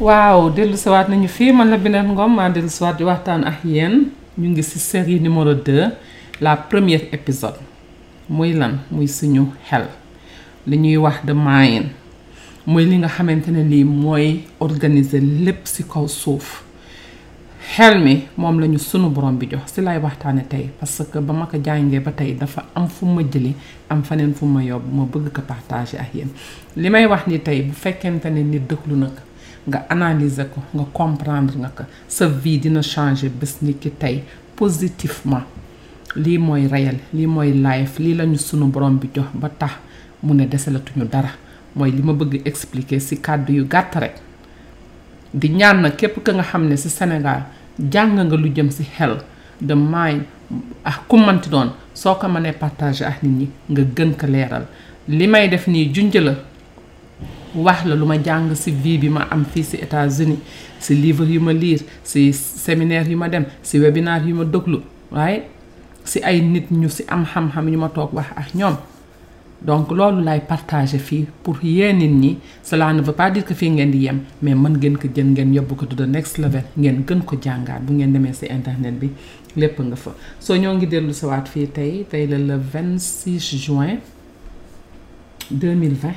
waaw dellu siwaat nañu fii man la Binette Ngom maa dellu siwaat di waxtaan ak yéen ñu ngi ci série numéro 2 la première épisode muy lan muy suñu xel li ñuy wax de mind muy li nga xamante ne lii mooy organiser lépp ci kaw suuf xel mi moom lañu sunu borom bi jox si lay waxtaane tey parce que ba ma ko jàngee ba tey dafa am fu ma jëli am faneen fu ma yóbbu ma bëgg ko partager ak yéen li may wax ni tey bu fekkente ne nit dëglu na ko nga analyser ko nga comprendre nga ko sa vie dina changer bés ni ki tey positivement lii mooy réel lii mooy life lii lañu sunu borom bi jox ba tax mu ne desalatuñu dara mooy li ma bëgg expliquer si kàddu yu gàtt rek di ñaan na képp ka nga xam ne si Sénégal jàng nga lu jëm si xel de mind ah ku manti doon soo ko mënee partager ak nit ñi nga gën ko leeral li may def nii junj la wax la lu ma jàng si vie bi ma am fii si États-Unis si livre yu ma lire si séminaire yu ma dem si webinar yu ma déglu waaye si ay nit ñu si am xam-xam yu ma toog wax ak ñoom donc loolu lay partager fii pour yee nit ñi cela ne veut pas dire que fii ngeen di yem mais mën ngeen ko jël ngeen yóbbu ko to the next level ngeen gën ko jàngaat bu ngeen demee si internet bi lépp nga fa soo ñoo ngi dellu sawaat fii tey tey la le 26 juin 2020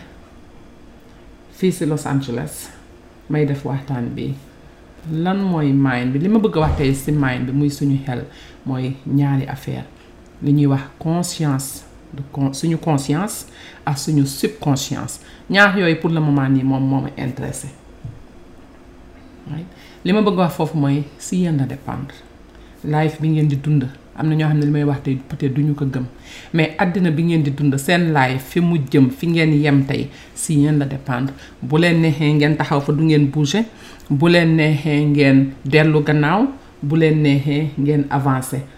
fii si Los Angeles may def waxtaan bi lan mooy mind bi li ma bëgg a wax tey si mind bi muy suñu xel mooy ñaari affaire li ñuy wax conscience de con suñu conscience ak suñu subconscience ñaar yooyu pour le moment nii moom moo ma intéressé li ma bëgg wax foofu mooy si yéen la dépendre life bi ngeen di dund am na ñoo xam ne li may wax tey peut-être du ñu ko gëm mais àddina bi ngeen di dund seen life fi mu jëm fi ngeen yem tey si yéen la dépendre bu leen neexee ngeen taxaw fa du ngeen bouger bu leen neexee ngeen dellu gannaaw bu leen neexee ngeen avancer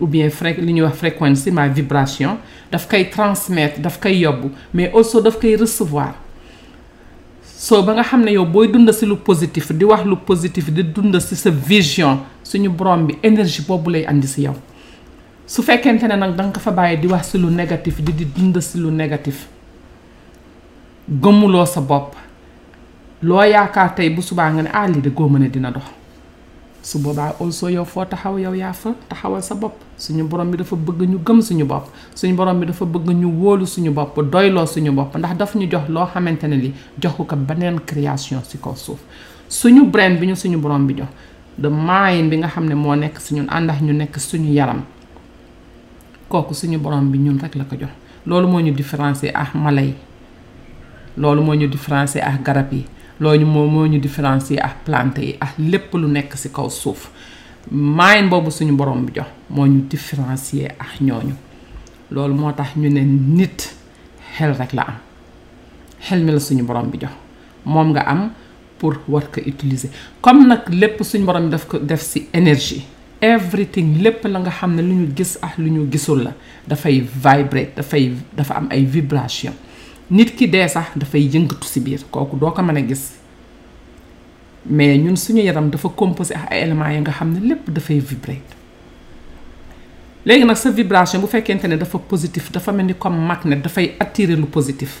ou bien fré li ñuy wax fréquence ma vibration daf koy transmettre daf koy yobbu mais aussi daf koy recevoir soo ba nga xam ne yow booy dund si lu positif di wax lu positif di dund si sa vision suñu borom bi énergie boobu lay andi si yow su fekkente ne nag danga ko fa bàyyi di wax si lu négatif di di dund si lu négatif gëmuloo sa bopp loo yaakaar tey bu subaa nga ne ah lii de góoma ne dina dox su boobaa also yow foo taxaw yow yaa fa taxawal sa bopp suñu borom bi dafa bëgg ñu gëm suñu bopp suñu borom bi dafa bëgg ñu wóolu suñu bopp doyloo suñu bopp ndax daf ñu jox loo xamante ne li joxu ko beneen création si kaw suuf suñu brain bi ñu suñu borom bi jox de mind bi nga xam ne moo nekk si ñun àndax ñu nekk suñu yaram kooku suñu borom bi ñun rek la ko jox loolu moo ñu différencier ah mala yi loolu moo ñu différencier ak garab yi loolu moo moo ñu différencier ak plante yi ak lépp lu nekk ci kaw suuf maayin boobu suñu borom bi jox moo ñu différencier ak ñooñu loolu moo tax ñu ne nit xel rek la am xel mi la suñu borom bi jox moom nga am pour war ko utiliser comme nag lépp suñ borom daf ko def si énergie everything lépp la nga xam ne lu ñu gis ak lu ñu gisul la dafay vibrate dafay dafa am ay vibration nit ki dee sax dafay yëngatu si biir kooku doo ko mën a gis mais ñun suñu yaram dafa composé ak ay éléments yi nga xam ne lépp dafay vibrate léegi nag sa vibration bu fekkente ne dafa positif dafa mel ni comme magnet dafay attirer lu positif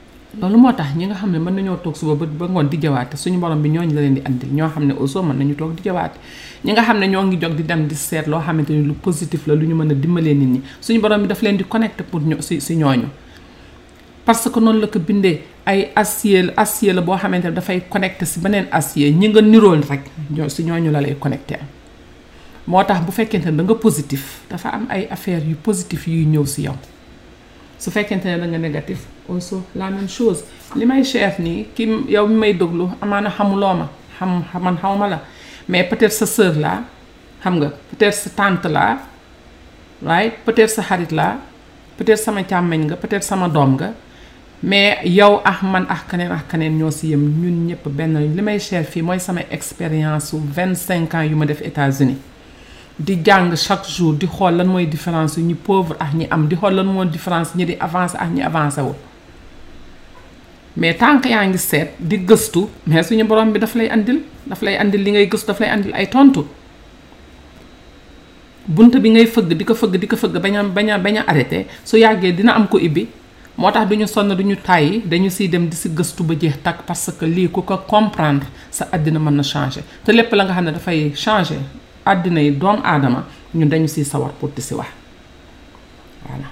loolu moo tax ñi nga xam ne mën nañoo toog suba ba ba ngoon di jawaate suñu borom bi ñooñu la leen di andil ñoo xam ne aussi mën nañu toog di jawaate ñi nga xam ne ñoo ngi jog di dem di seet loo xamante ni lu positif la lu ñu mën a dimbalee nit ñi suñu borom bi daf leen di connecté pour ñu si si ñooñu parce que noonu la ko bindee ay acier acier la boo xamante ne dafay connecté si beneen acier ñi nga nirool rek ñoo si ñooñu la lay connecté am moo tax bu fekkente ne da nga positif dafa am ay affaires yu positif yuy ñëw si yow su fekkente ne da nga négatif also la même chose li may chef nii ki yow mi may déglu amaana xamuloo ma xam man xaw ma la mais peut-être sa sœur la xam nga peut-être sa tante la right peut-être sa xarit la peut-être sama càmmeñ nga peut-être sama doom nga mais yow ah man ah keneen ah keneen ñoo si yem ñun ñëpp benn li may chef fii mooy sama expérience su vingt cinq ans yu ma def États-Unis di jàng chaque jour di xool lan mooy différence yu ñu pauvre ak ñi am di xool lan mooy différence ñi di avancé ak ñi avancé wul mais tant que yaa ngi seet di gëstu mais suñu borom bi daf lay andil daf lay andil li ngay gëstu daf lay andil ay tontu bunt bi ngay fëgg di ko fëgg di ko fëgg bañ a bañ a bañ a arrêté su yàggee dina am ko ibbi moo tax duñu sonn duñu tàyyi dañu siy dem di si gëstu ba jeex takk parce que lii ku ko comprendre sa àddina mën na changer te lépp la nga xam ne dafay changer àddina yi doom aadama ñun dañu siy sawar pour di si wax voilà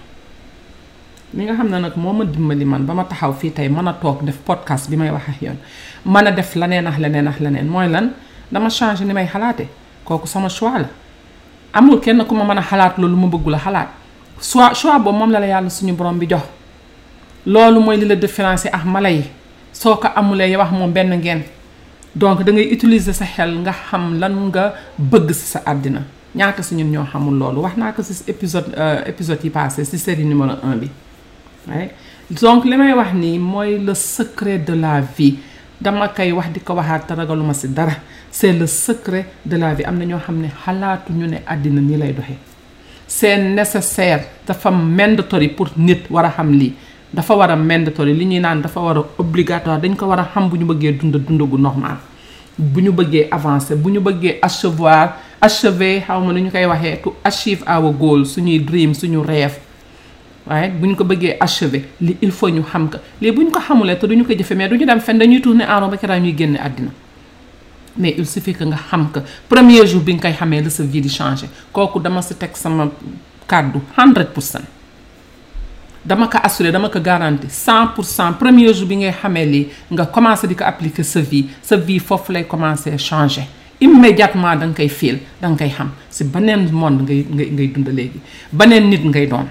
li nga xam ne nag moo ma dimbali man ba ma taxaw fii tey mën a toog def podcast bi may wax ak yoon mën a def leneen ak leneen ak leneen mooy lan dama changé ni may xalaate kooku sama choix la amul kenn ku ma mën a xalaat loolu ma bëggul a xalaat choix choix boobu moom la la yàlla suñu borom bi jox loolu mooy li la différencier ak mala yi soo ko amulee yow ak moom benn ngeen donc da ngay utiliser sa xel nga xam lan nga bëgg si sa àddina ñaata si ñun ñoo xamul loolu wax naa ko si épisode euh, épisode yi passé si série numéro un bi right? donc li may wax nii mooy le secret de la vie dama koy wax di ko waxaat te ragaluma si dara c'est le secret de la vie am na ñoo xam ne xalaatuñu ne àddina nii lay doxee c'est nécessaire dafa mandatory pour nit war a xam lii dafa war a mandatory li ñuy naan dafa war a obligatoire dañ ko war a xam bu ñu bëggee dund dund gu normal bu ñu bëggee avancer bu ñu bëggee achevoir achever xaw ma nu ñu koy waxee to achieve our goal suñuy dream suñu rêve waaye bu ñu ko bëggee achever li il faut ñu xam ko lii bu ñu ko xamulee te duñu ko jëfe mais duñu dem fenn dañuy tourner en rond ba keroog ñuy génne àddina mais il suffit que nga xam que premier jour bi nga koy xamee la sa vie di changer kooku dama si teg sama kàddu 100 pour cent dama ko assuré dama ko garanti 100 pour cent premier jour bi ngay xamee lii nga commencé di ko appliquer sa vie sa vie foofu lay commencé changer immédiatement da nga koy fiil da nga koy xam si beneen monde ngay ngay ngay dund léegi beneen nit ngay doon.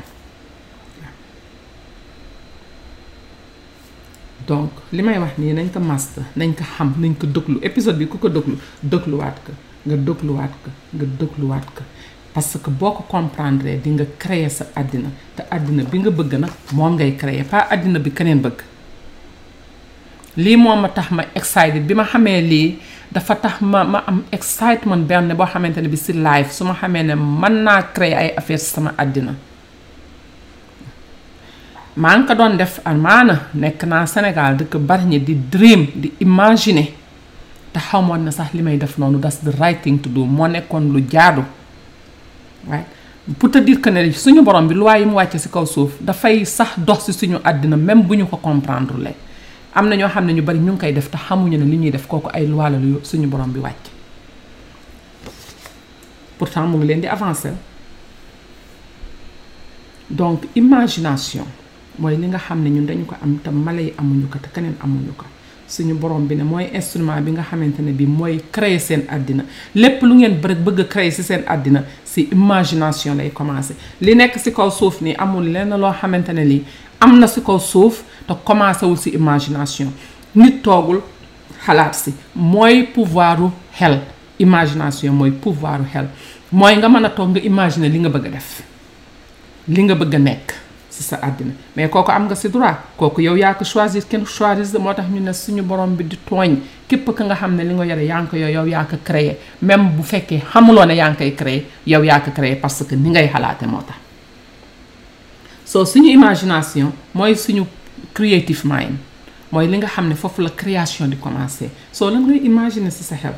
donc li may wax nii nañ ko masta nañ ko xam nañ ko déglu épisode bi ku ko déglu dégluwaat ko nga dégluwaat ko nga dégluwaat ko parce que boo ko comprendre di nga créer sa àddina te àddina bi nga bëgg nag moom ngay créer pas àddina bi keneen bëgg lii moom ma tax ma excited bi ma xamee lii dafa tax ma ma am excitement benn boo xamante ne bi si live su ma xamee ne mën naa créer ay affaires sama àddina maa ngi ko doon def amaana nekk naa Sénégal dëkk Bargny di dream di imaginer te xamoon na sax li may def noonu das the right thing to do moo nekkoon lu jaadu right pour te dire que ne suñu borom bi loi yi mu wàcce si kaw suuf dafay sax dox si suñu àddina même bu ñu ko comprendre le am na ñoo xam ne ñu bari ñu ngi koy def te xamuñu ne li ñuy def kooku ay loi la lu suñu borom bi wàcc pourtant mu ngi leen di avancer donc imagination mooy li nga xam ne ñun dañu ko am te mala yi amuñu ko te keneen amuñu ko suñu borom bi ne mooy instrument bi nga xamante ne bi mooy créer seen àddina lépp lu ngeen rek bëgg a créer si seen àddina si imagination lay commencer li nekk si kaw suuf nii amul lenn loo xamante ne lii am na si kaw suuf te commencé wul si imagination nit toogul xalaat si mooy pouvoiru xel imagination mooy pouvoiru xel mooy nga mën a toog nga imaginer li nga bëgg a def li nga bëgg a nekk si sa àddina mais kooku am nga si droit kooku yow yaa ko choisir kenn choisir moo tax ñu ne suñu borom bi di tooñ képp ka nga xam ne li nga yore yaa ngi ko yow yow yaa ko créé même bu fekkee xamuloo ne yaa ngi koy créé yow yaa ko créé parce que ni ngay xalaate moo tax so suñu imagination mooy suñu creative mind mooy li nga xam ne foofu la création di commencer soo lan ngay imaginer ci sa xel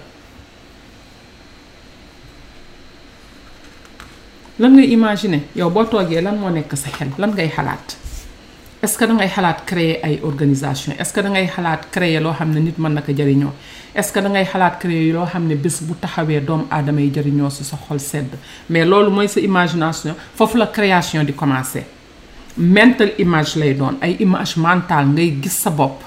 lan ngay imaginer yow boo toogee lan moo nekk sa xel lan ngay xalaat est-ce que da ngay xalaat créer ay organisation est-ce que da ngay xalaat créer loo xam ne nit mën na ko jëriñoo est-ce que da ngay xalaat créer loo xam ne bés bu taxawee doomu aadama yi jëriñoo si sa xol sedd mais loolu mooy sa imagination foofu la création di commencer mental image lay doon ay image mentale ngay gis sa bopp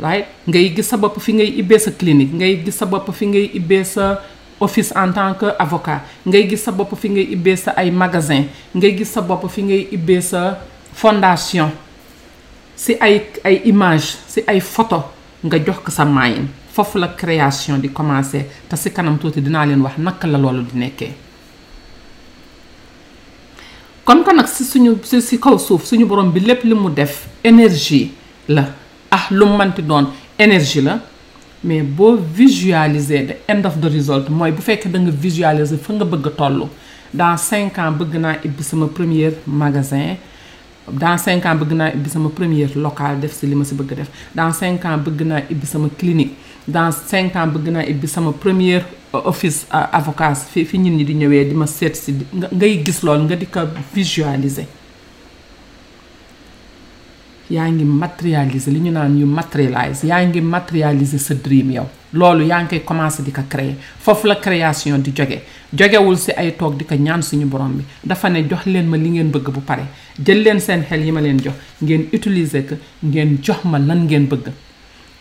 right ngay gis sa bopp fi ngay ibbee sa clinique ngay gis sa bopp fi ngay ibbee sa office en tant que avocat ngay gis sa bopp fi ngay ibbee sa ay magasin ngay gis sa bopp fi ngay ibbee sa fondation si ay ay image si ay photo nga jox ko sa maayin foofu la création di commencer te si kanam tuuti dinaa leen wax naka la loolu di nekkee kon ko nag si suñu si si kaw suuf suñu borom bi lépp li mu def énergie la ah lu mu mënti doon énergie la mais boo visualiser the end of the result mooy bu fekkee da nga visualiser fa nga bëgg a toll dans cinq ans bëgg naa ibbi sama premier magasin dans cinq ans bëgg naa ibbi sama premier local def si li ma si bëgg def dans cinq ans bëgg naa ibbi sama clinique dans cinq ans bëgg naa ibbi sama premier office avocat fi fi ñit ñi di ñëwee di ma seet si ngay gis loolu nga di ko visualiser yaa ngi matérialiser li ñu naan yu matérialise yaa ngi matérialiser sa dream yow loolu yaa ngi koy commencé di ko créer foofu la création di joge jogewul si ay toog di ko ñaan suñu borom bi dafa ne jox leen ma li ngeen bëgg bu pare jël leen seen xel yi ma leen jox ngeen utiliser ko ngeen jox ma lan ngeen bëgg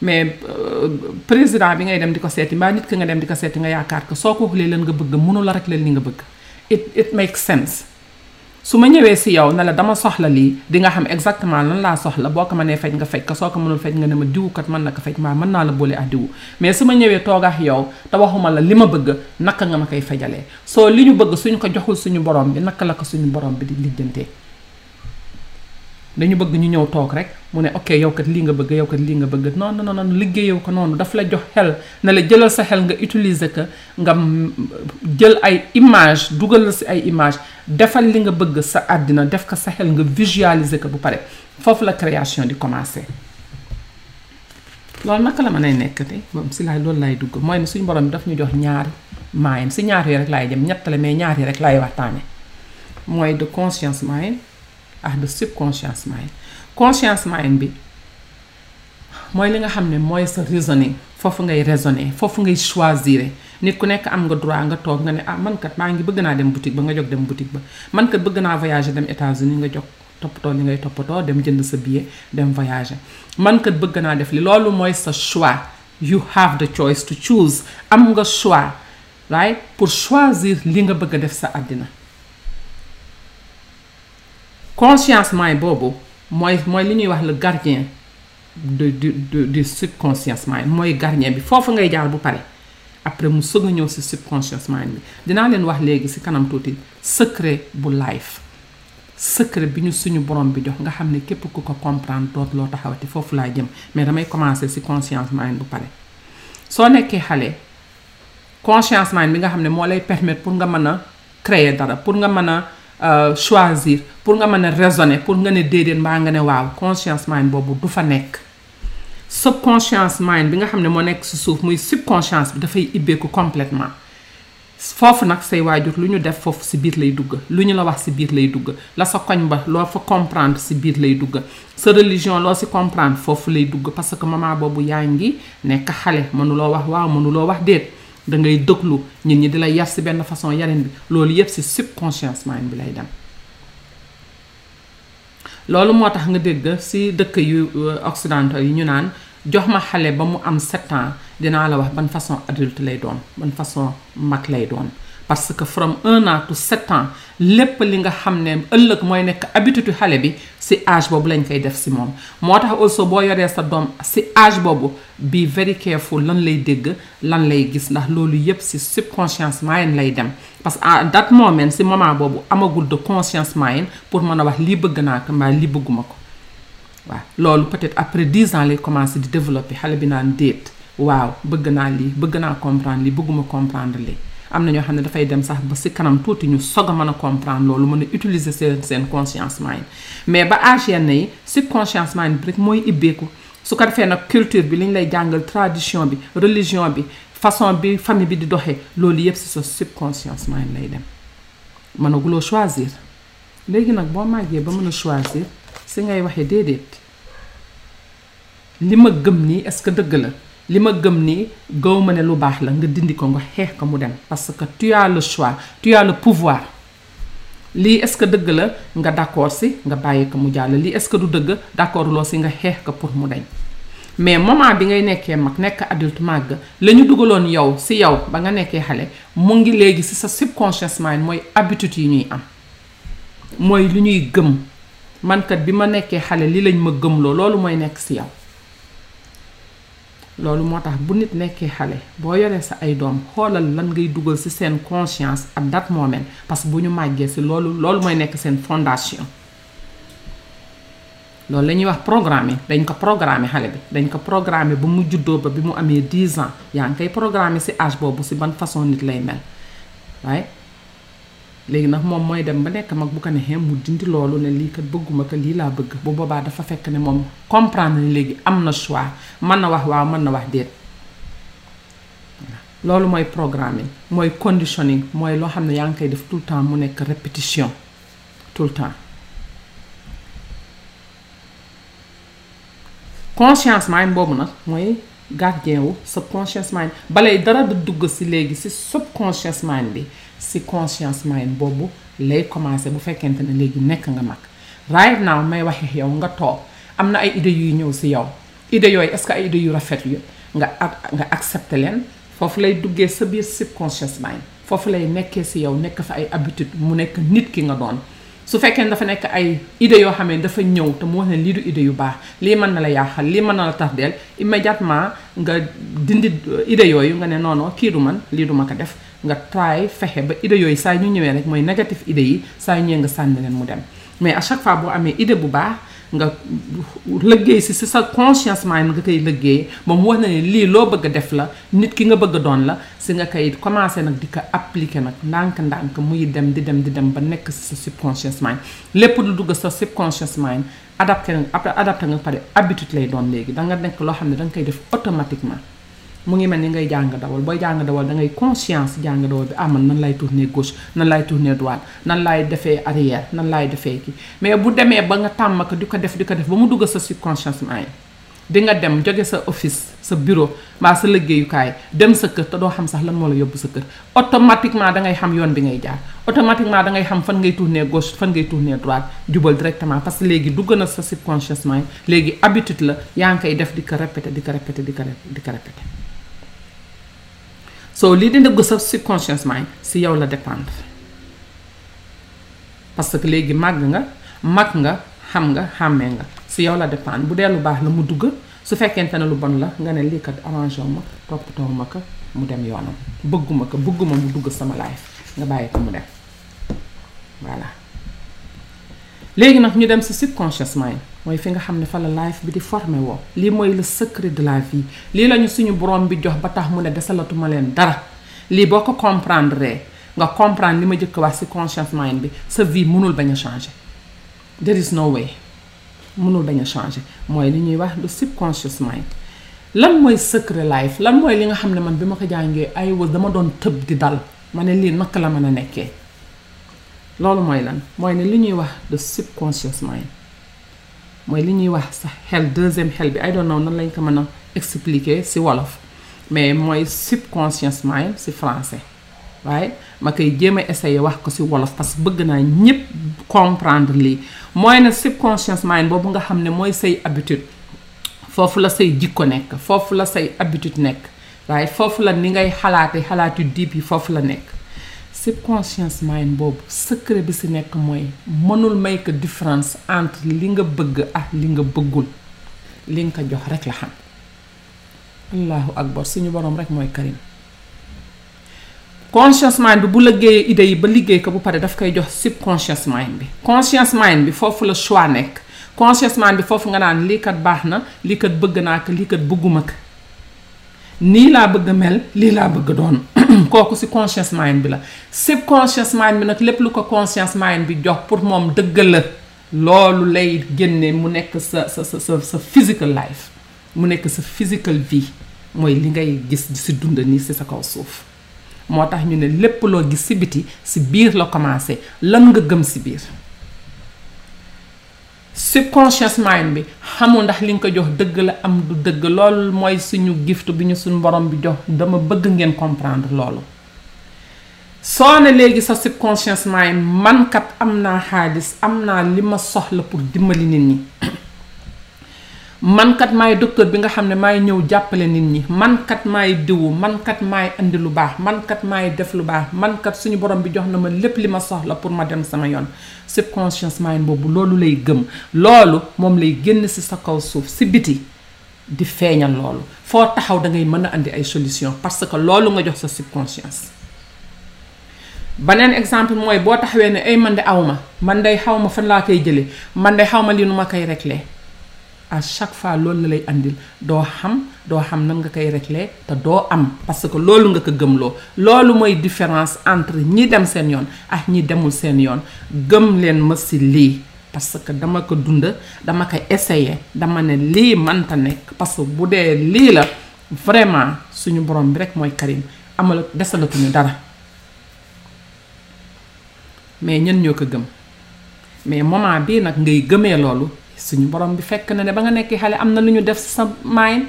mais euh, président bi ngay dem di ko seeti mbaa nit ki nga dem di ko seeti nga yaakaar ko soo ko waxulee lan nga bëgg mënu la rek leen li nga bëgg it it makes sense su ma ñëwee si yow ne la dama soxla lii di nga xam exactement lan laa soxla boo ko mënee faj nga faj ko soo ko mënul faj nga ne ma diwu kat mën na ko faj mbaa mën naa la boole ak diwu mais su ma ñëwee toog ak yow te waxuma la li ma bëgg naka nga ma koy fajalee soo li ñu bëgg suñu ko joxul suñu borom bi naka la ko suñu borom bi di lijjantee dañu bëgg ñu ñëw toog rek mu ne ok yow kat lii nga bëgg yow kat lii nga bëgg non non non liggéeyew ko noonu daf la jox xel ne la jëlal sa xel nga utiliser ko nga jël ay image dugal la si ay image defal li nga bëgg sa àddina def ko sa xel nga visualiser ko bu pare foofu la création di commencer loolu naka la mën a nekk te moom si laay loolu laay dugg mooy ne suñu borom bi daf ñu jox ñaari maayam si ñaar yi rek laay jëm ñett la mais ñaar yi rek laay waxtaane mooy de conscience mind ak de subconscious mind conscience mind bi mooy li nga xam ne mooy sa raisonner foofu ngay raisonner foofu ngay choisir nit ku nekk am nga droit nga toog nga ne ah man kat maa ngi bëgg naa dem boutique ba nga jóg dem boutique ba man kat bëgg naa voyager dem États-Unis nga jóg toppatoo li ngay toppatoo dem jënd sa billet dem voyager man kat bëgg naa def li loolu mooy sa choix you have the choice to choose am nga choix right pour choisir li nga bëgg a def sa àddina conscience mind boobu mooy mooy li ñuy wax le gardien de du du du subconscious mind mooy gardien bi foofu ngay jaar bu pare après mu sëg a ñëw si subconscious mind bi dinaa leen wax léegi si kanam tuuti secret bu life secret bi ñu suñu borom bi jox nga xam ne képp ku ko comprendre doot loo taxawati foofu laa jëm mais damay commencer si conscience mind bu pare soo nekkee xale conscience mind bi nga xam ne moo lay permettre pour nga mën a créer dara pour nga mën a euh, choisir pour nga mën a raisonner pour nga ne déedéet mbaa nga ne waaw conscience mind boobu du fa nekk subconscious mind bi nga xam ne moo nekk si suuf muy subconscience bi dafay ibbeeku complètement foofu nag say waajur lu ñu def foofu si biir lay dugg lu ñu la wax si biir lay dugg la sa koñ ba loo fa comprendre si biir lay dugg sa religion loo si comprendre foofu lay dugg parce que moment boobu yaa ngi nekk xale mënuloo wax waaw mënuloo wax déet da ngay dëglu nit ñi di la yar si benn façon yarin bi loolu yëpp si subconscious mind bi lay dem loolu moo tax nga dégg si dëkk yu euh, occidentaux yi ñu naan jox ma xale ba mu am sept ans dinaa la wax ban façon adulte lay doon ban façon mag lay doon parce que from un an to sept ans lépp li nga xam ne ëllëg mooy nekk habitude xale bi si âge boobu lañ koy def si moom moo tax also boo yoree sa doom si âge boobu be very careful lan lay dégg lan lay gis ndax loolu yëpp si subconscious mind lay dem parce que à that moment si moment boobu amagul de conscience mind pour mën a wax lii bëgg naa ko mbaa lii bëgguma ko waaw loolu peut-être après dix ans lay commencé di développer xale bi naan déet waaw bëgg naa lii bëgg naa comprendre lii bëgguma comprendre lii am na ñoo xam ne dafay dem sax ba si kanam tuuti ñu sog a mën a comprendre loolu mën a utiliser seen seen conscience mind mais ba âge yenn yi subconscience mind bi rek mooy ibbeeku su ko defee nag culture bi li ñu lay jàngal tradition bi religion bi façon bi famille bi di doxee loolu yëpp si sa subconscience mind lay dem mënaguloo choisir léegi nag boo màggee ba mën a choisir si ngay waxee déedéet li ma gëm nii est-ce que dëgg la li ma gëm nii gaw ma ne lu baax la nga dindi ko nga xeex ko mu dem parce que tu as le choix tu as le pouvoir lii est-ce que dëgg la nga d'accord si nga bàyyi ko mu jàll lii est-ce que du dëgg d'accord loo si nga xeex ko pour mu dañ mais moment bi ngay nekkee mag nekk adulte màgg la ñu dugaloon yow si yow ba nga nekkee xale mu ngi léegi si sa subconscious mind mooy habitude yi ñuy am mooy li ñuy gëm mankat bi ma nekkee xale li lañ ma gëmloo loolu mooy nekk si yow loolu moo tax bu nit nekkee xale boo yoree sa ay doom xoolal lan ngay dugal ci seen conscience at that moment parce que bu ñu màggee ci loolu loolu mooy nekk seen fondation loolu la ñuy wax programme dañ ko programme xale bi dañ ko programme ba mu juddoo ba bi mu amee 10 ans yaa ngi koy programme ci âge boobu ci ban façon nit lay mel waaye léegi nag moom mooy dem ba nekk mag bu ko neexee mu dindi loolu ne lii kat bëgguma ko lii laa bëgg bu boobaa dafa fekk ne moom comprendre ni léegi am na choix mën na wax waaw mën na wax déet loolu mooy programming mooy conditioning mooy loo xam ne yaa ngi koy def tout le temps mu nekk répétition tout le temps conscience mind boobu nag mooy gardien wu subconscious mind balay dara du dugg si léegi si subconscious mind bi si conscience mind boobu lay commencé bu fekkente ne léegi nekk nga mag right now may waxe yow nga toog am na ay idées yuy ñëw si yow idées yooyu est-ce que ay idées yu rafet yu nga nga accepté leen foofu lay duggee sa biir subconscious mind foofu lay nekkee si yow nekk fa ay habitude mu nekk nit ki nga doon su fekkee ne dafa nekk ay idées yoo xam ne dafa ñëw te mu wax ne lii du idée yu baax lii mën na la yaaxal lii mën na la tax deel immédiatement nga dindi euh, idées yooyu nga ne non non kii du man lii du ma ko def nga try fexe ba idées yooyu saa ñu ñëwee rek mooy négatif idées yi saa ñu ñëwee nga sànni leen mu dem mais à chaque fois boo amee idée bu baax nga liggéey si si sa conscience mind nga koy liggéey ba mu wax na ne lii loo bëgg a def la nit ki nga bëgg a doon la si nga koy commencé nag di ko appliquer nag ndànk-ndànk muy dem di dem di dem ba nekk si sa subconscious mind lépp lu dugg sa subconscious mind adapté nga adapté nga pare habitude lay doon léegi da nga nekk loo xam ne da nga koy def automatiquement mu ngi mel ni ngay jàng dawal booy jàng dawal da ngay conscience jàng dawal bi ah man nan laay tourner gauche nan laay tourner droite nan laay defee arrière nan laay defee kii mais bu demee ba nga tàmm ko di ko def di ko def ba mu dugg sa subconscious mind di nga dem jóge sa office sa bureau mbaa sa liggéeyukaay dem sa kër te doo xam sax lan moo la yóbbu sa kër automatiquement da ngay xam yoon bi ngay jaar automatiquement da ngay xam fan ngay tourner gauche fan ngay tourner droite jubal directement parce que léegi dugg na sa subconscious mind léegi habitude la yaa ngi koy def di ko répéter di ko répéter di ko di ko répéter so lii di dugg sa subconscious mind si yow la dépendre parce que léegi màgg nga mag nga xam nga xàmmee nga si yow la dépendre bu dee lu baax la mu dugg su fekkente ne lu bon la nga ne lii kat arrangé wu ma toppatoo ma ko mu dem yoonam bëgguma ko bëgguma mu dugg sama life nga bàyyi ko mu dem voilà léegi nag ñu dem si subconscious mind mooy fi nga xam ne fa la life bi di formé woo lii mooy le secret de la vie lii lañu suñu borom bi jox ba tax mu ne desalatuma leen dara lii boo ko comprendre nga comprendre li ma jëkk wax si conscious mind bi sa vie mënul bañ a changer there is no way mënul bañ a changer mooy li ñuy wax le subconscious mind lan mooy secret life lan mooy li nga xam ne man bi ma ko jàngee ay was dama doon tëb di dal ma ne lii naka la mën a nekkee loolu mooy lan mooy ne li ñuy wax the subconscious mind mooy li ñuy wax sa xel deuxième xel bi I don't know nan lañ ko mën a expliquer ci wolof mais mooy subconscious mind ci français waaye ma koy jéem a essayer wax ko ci wolof parce que bëgg naa ñëpp comprendre lii mooy na subconscious mind boobu nga xam ne mooy say habitude foofu la say jikko nekk foofu la say habitude nekk waaye foofu la ni ngay xalaate xalaat yu diib yi foofu la nekk subconscious mind boobu secret bi si nekk mooy mënul make différence entre li nga bëgg ak li nga bëggul li nga ko jox rek la xam allahu akbar suñu borom rek mooy karim conscious mind bi bu liggéeyee idée yi ba liggéey ko bu pare daf koy jox subconscious mind bi conscious mind bi foofu la choix nekk conscious mind bi foofu nga naan lii kat baax na lii kat bëgg naa ko lii kat bëgguma ko nii laa bëgg mel lii laa bëgg doon kooku si conscious mind bi la subconscious mind bi nag lépp lu ko conscious mind bi jox pour moom dëgg la loolu lay génne mu nekk sa sa sa sa physical life mu nekk sa physical vie mooy li ngay gis si dund nii si sa kaw suuf moo tax ñu ne lépp loo gis si biti si biir la commencé lan nga gëm si biir subconscious mind bi xamul ndax li nga ko jox dëgg la am du dëgg loolu mooy suñu gift bi ñu suñu borom bi jox dama bëgg ngeen comprendre loolu soo ne léegi sa subconscious mind man kat am naa xaalis am naa li ma soxla pour dimbali nit ñi man kat maay docteur bi nga xam ne maay ñëw jàppale nit ñi man kat maay diwu man kat maay indi lu baax man kat maay def lu baax man kat suñu borom bi jox na ma lépp li ma soxla pour ma dem sama yoon subconscious mind boobu loolu lay gëm loolu moom lay génn si sa kaw suuf si biti di feeñal loolu foo taxaw da ngay mën a andi ay solution parce que loolu nga jox sa subconscience beneen exemple mooy boo taxawee ne ay man de aw ma man day xaw ma fan laa koy jëlee man de xaw ma li nu ma koy réglé à chaque fois loolu la lay andil doo xam doo xam nan nga koy réglé te doo am parce que loolu nga ko gëmloo loolu mooy différence entre ñi dem seen yoon ak ñi demul seen yoon gëm leen ma si lii parce que dama ko dund dama ko essayé dama ne lii manta nekk parce que bu dee lii la vraiment suñu borom bi rek mooy Karim amal desalatuñu dara mais ñen ñoo ko gëm mais moment bii nag ngay gëmee loolu suñu borom bi fekk na ne ba nga nekkee xale am na lu ñu def sa maayin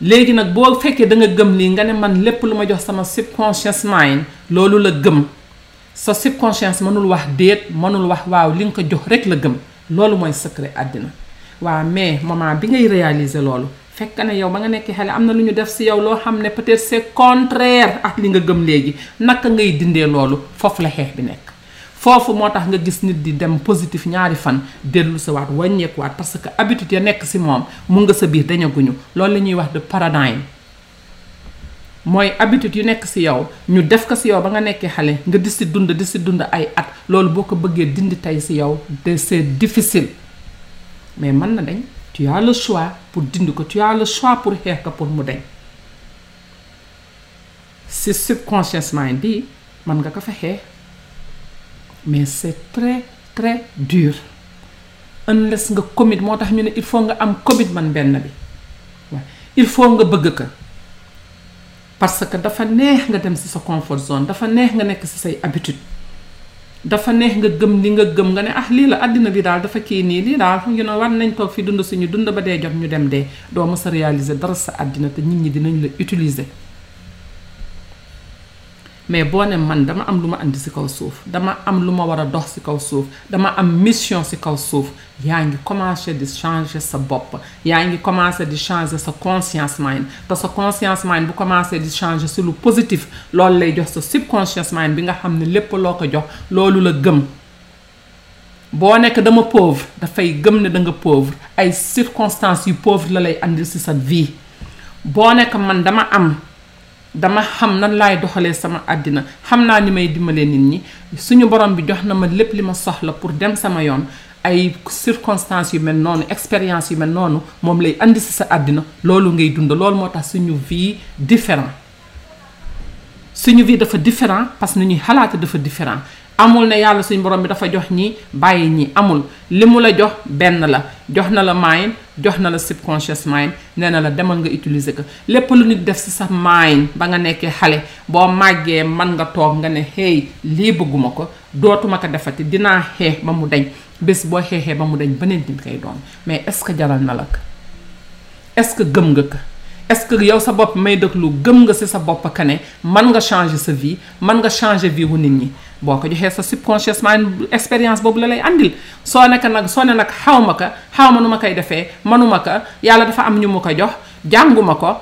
léegi nag boo fekkee da nga gëm lii nga ne man lépp lu ma jox sama subconscious mind loolu la gëm sa subconscience mënul wax déet mënul wax waaw li nga ko jox rek la gëm loolu mooy secret àddina waaw mais moment bi ngay réaliser loolu fekk ne yow ba nga nekk xale am na lu ñu def si yow loo xam ne peut-être c'est contraire ak li nga gëm léegi naka ngay dindee loolu foofu la xeex bi nekk foofu moo tax nga gis nit di dem positif ñaari fan dellu sa waat wàññeekuwaat parce que habitude ya nekk si moom mun nga sa biir dañaguñu loolu la ñuy wax de paradigme mooy habitude yu nekk si yow ñu def ko si yow ba nga nekkee xale nga di si dund di si dund ay at loolu boo ko bëggee dindi tey si yow de c'est difficile mais mën na dañ tu as le choix pour dindi ko tu as le choix pour xeex ko pour mu dañ si subconscious mind bi mën nga ko fa xeex mais c'est très très dur unless nga commit moo tax ñu ne il faut nga am commitment benn bi il faut nga bëgg ka parce que dafa neex nga dem ci sa confort zone dafa neex nga nekk ci say habitude dafa neex nga gëm li nga gëm nga ne ah lii la àddina bi daal dafa kii nii lii daal you know war nañ toog fi dund suñu dund ba dee jot ñu dem dee doo mës a réaliser dara sa àddina te nit ñi dinañ la utiliser mais boo ne man dama am lu ma andi si kaw suuf dama am lu ma war a dox si kaw suuf dama am mission si kaw suuf yaa ngi commencé di changer sa bopp yaa ngi commencé di changer sa conscience mind te sa conscience mind bu commencé di changer si lu positif loolu lay jox sa subconscious mind bi nga xam ne lépp loo ko jox loolu la gëm boo nekk dama pauvre dafay gëm ne da nga pauvre ay circonstances yu pauvre la lay andil si sa vie boo nekk man dama am. dama xam nan laay doxalee sama àddina xam naa ni may dimbalee nit ñi suñu borom bi jox na ma lépp li ma soxla pour dem sama yoon ay circonstances yu mel noonu expérience yu mel noonu moom lay indi si sa àddina loolu ngay dund loolu moo tax suñu vie différent suñu vie dafa différent parce que nu ñuy xalaate dafa différent amul ne yàlla suñ borom bi dafa jox ñi bàyyi ñi amul li mu la jox benn la jox na la mind jox na la subconscious mind nee na la demal nga utiliser ko lépp lu nit def si sa mind ba nga nekkee xale boo màggee man nga toog nga ne hey lii bëgguma ko dootuma ko defati dinaa xeex ba mu dañ bés boo xeexee ba mu dañ beneen nit kay doon mais est-ce que jaral na la ko est-ce que gëm nga ko est-ce que yow sa bopp may déglu gëm nga si sa bopp ka ne mën nga changer sa vie mën nga changer vie wu nit ñi boo ko joxee sa subconscious mind expérience boobu la lay andil soo nekk nag soo ne nag xaw ma ko xaw ma nu ma koy defee manuma ko yàlla dafa am ñu ma ko jox jànguma ko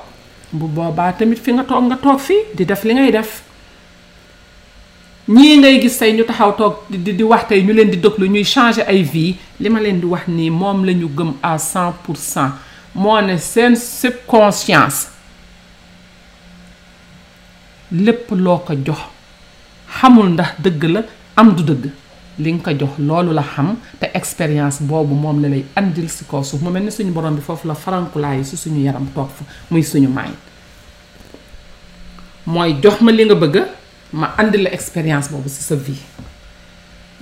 bu boobaa tamit fi nga toog nga toog fii di def li ngay def ñii ngay gis tey ñu taxaw toog di di wax tey ñu leen di déglu ñuy changer ay vie li ma leen di wax nii moom la ñu gëm à cent pour cent moo ne seen subconscience lépp loo ko jox xamul ndax dëgg la am du dëgg li nga ko jox loolu la xam te expérience boobu moom la lay andil si kaw suuf mu mel ni suñu borom bi foofu la farankulaayu si suñu yaram toog fa muy suñu maay mooy jox ma li nga bëgg ma andi la expérience boobu ci sa vie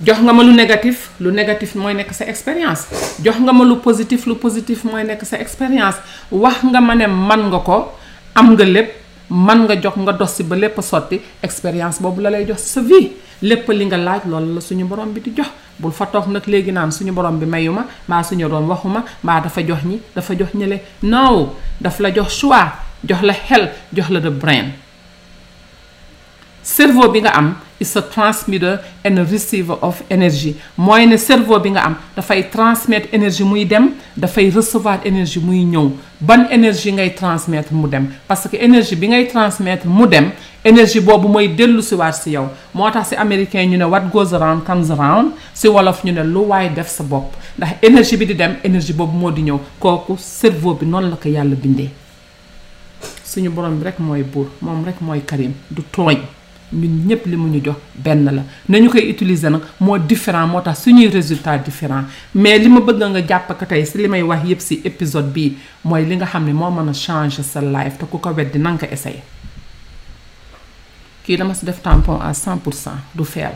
jox nga ma lu négatif lu négatif mooy nekk sa expérience jox nga ma lu positif lu positif mooy nekk sa expérience wax nga ma ne man nga ko am nga lépp man nga jox nga dos si ba lépp sotti expérience boobu la lay jox sa vie lépp li nga laaj loolu la suñu borom bi di jox bul fa toog nag léegi naan suñu borom bi mayu ma mbaa suñu doom waxuma mbaa dafa jox ñi dafa jox ñële non daf la jox choix jox la xel jox la de brain cerveau bi nga am is a transmitter and a receiver of energy mooy ne cerveau bi nga am dafay transmettre énergie muy dem dafay recevoir énergie muy ñëw ban énergie ngay transmettre mu dem parce que énergie bi ngay transmettre mu dem énergie boobu mooy dellu si waat si yow moo tax si américain ñu ne what goes around comes around si wolof ñu ne lu waay def sa bopp ndax énergie bi di dem énergie boobu moo di ñëw kooku cerveau bi noonu la ko yàlla bindee suñu borom bi rek mooy buur moom rek mooy karim du tooñ ñun ñëpp li mu ñu jox benn la nañu koy utiliser nag moo différent moo tax suñuy résultat différent mais li ma bëgg nga jàpp ko tey si li may wax yëpp si épisode bii mooy li nga xam ne moo mën a changer sa life te ku ko weddi na nga ko essayer kii dama si def tampon à cent pour cent du feel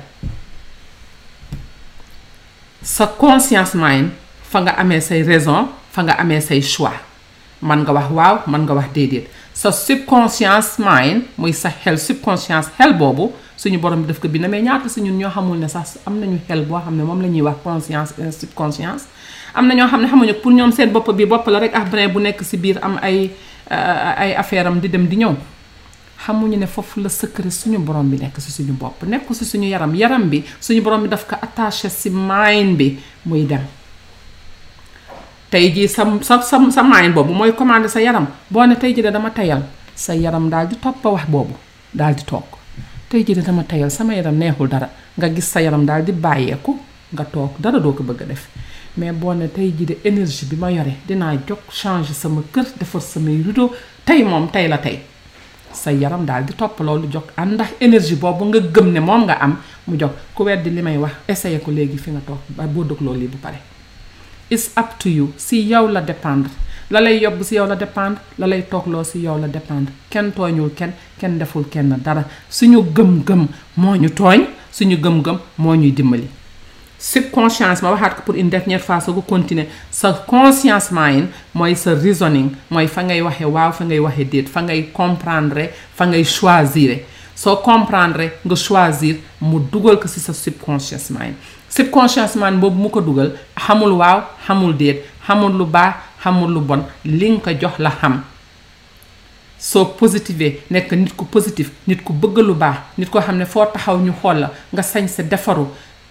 sa conscience mind fa nga amee say raison fa nga amee say choix man nga wax waaw man nga wax déedéet sa subconscience mind muy sa xel subconscience xel boobu suñu borom bi daf ko bind mais ñaata si ñun ñoo xamul ne sax am nañu xel boo xam ne moom la ñuy wax conscience euh, subconscience am na ñoo xam ne xamuñu pour ñoom seen bopp bi bopp la rek ah brin bu nekk si biir am ay euh, ay affaire am di dem di ñëw xamuñu ne foofu la secret suñu borom bi nekk si suñu bopp nekku si suñu yaram yaram bi suñu borom bi daf ko attaché si mind bi muy dem tey jii sa sa sa sa mind boobu mooy commandé sa yaram boo ne tey jii de dama tayal sa yaram daal di topp wax boobu daal di toog tey jii de dama tayal sama yaram neexul dara nga gis sa yaram daal di bàyyeeku nga toog dara doo ko bëgg a def mais boo ne tey jii de énergie bi ma yore dinaa jóg changer sama kër defar samay rideau tey moom tey la tey sa yaram daal di topp loolu jog ànd ndax énergie boobu nga gëm ne moom nga am mu jog ku weddi li may wax essayé ko léegi fi nga toog ba boo dog loolu lii bu pare it's up to you si yow la dépendre la lay yóbbu si yow la dépendre la lay toogloo si yow la dépendre kenn tooñul kenn kenn deful kenn dara suñu gëm-gëm moo ñu tooñ suñu gëm-gëm moo ñuy dimbali subconscience ma waxaat ko pour une dernière fois soo ko continuer sa conscience mind mooy sa reasoning mooy fa ngay waxee waaw fa ngay waxee déet fa ngay comprendre fa ngay choisir soo comprendre nga choisir mu dugal ko ci sa subconscious mind subconscious mind boobu mu ko dugal xamul waaw xamul déet xamul lu baax xamul lu bon li nga ko jox la xam soo positivé nekk nit ku positif nit ku bëgg lu baax nit koo xam ne foo taxaw ñu xool la nga sañ sa defaru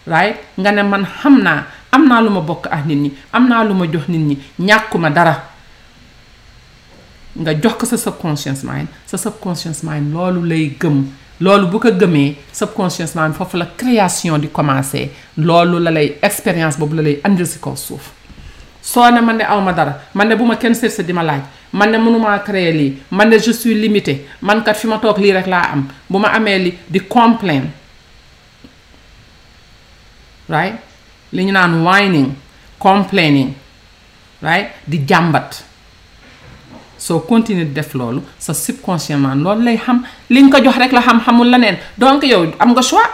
right nga ne man xam naa am naa lu ma bokk ak nit ñi am naa lu ma jox nit ñi ñàkkuma dara nga jox ko sa subconscious mind sa subconscious mind loolu lay gëm loolu bu ko gëmee subconscious mind foofu la création di commencer loolu la lay expérience boobu la lay andil si kaw suuf soo ne man de aw ma dara man de bu ma kenn seet sa di ma laaj man ne mënumaa créer lii man ne je suis limité man kat fi ma toog lii rek laa am bu ma amee li di complain right li ñu naan whining complaining right di jàmbat soo continuer di def loolu sa subconsciemment loolu lay xam li nga ko jox rek la xam xamul leneen donc yow am nga choix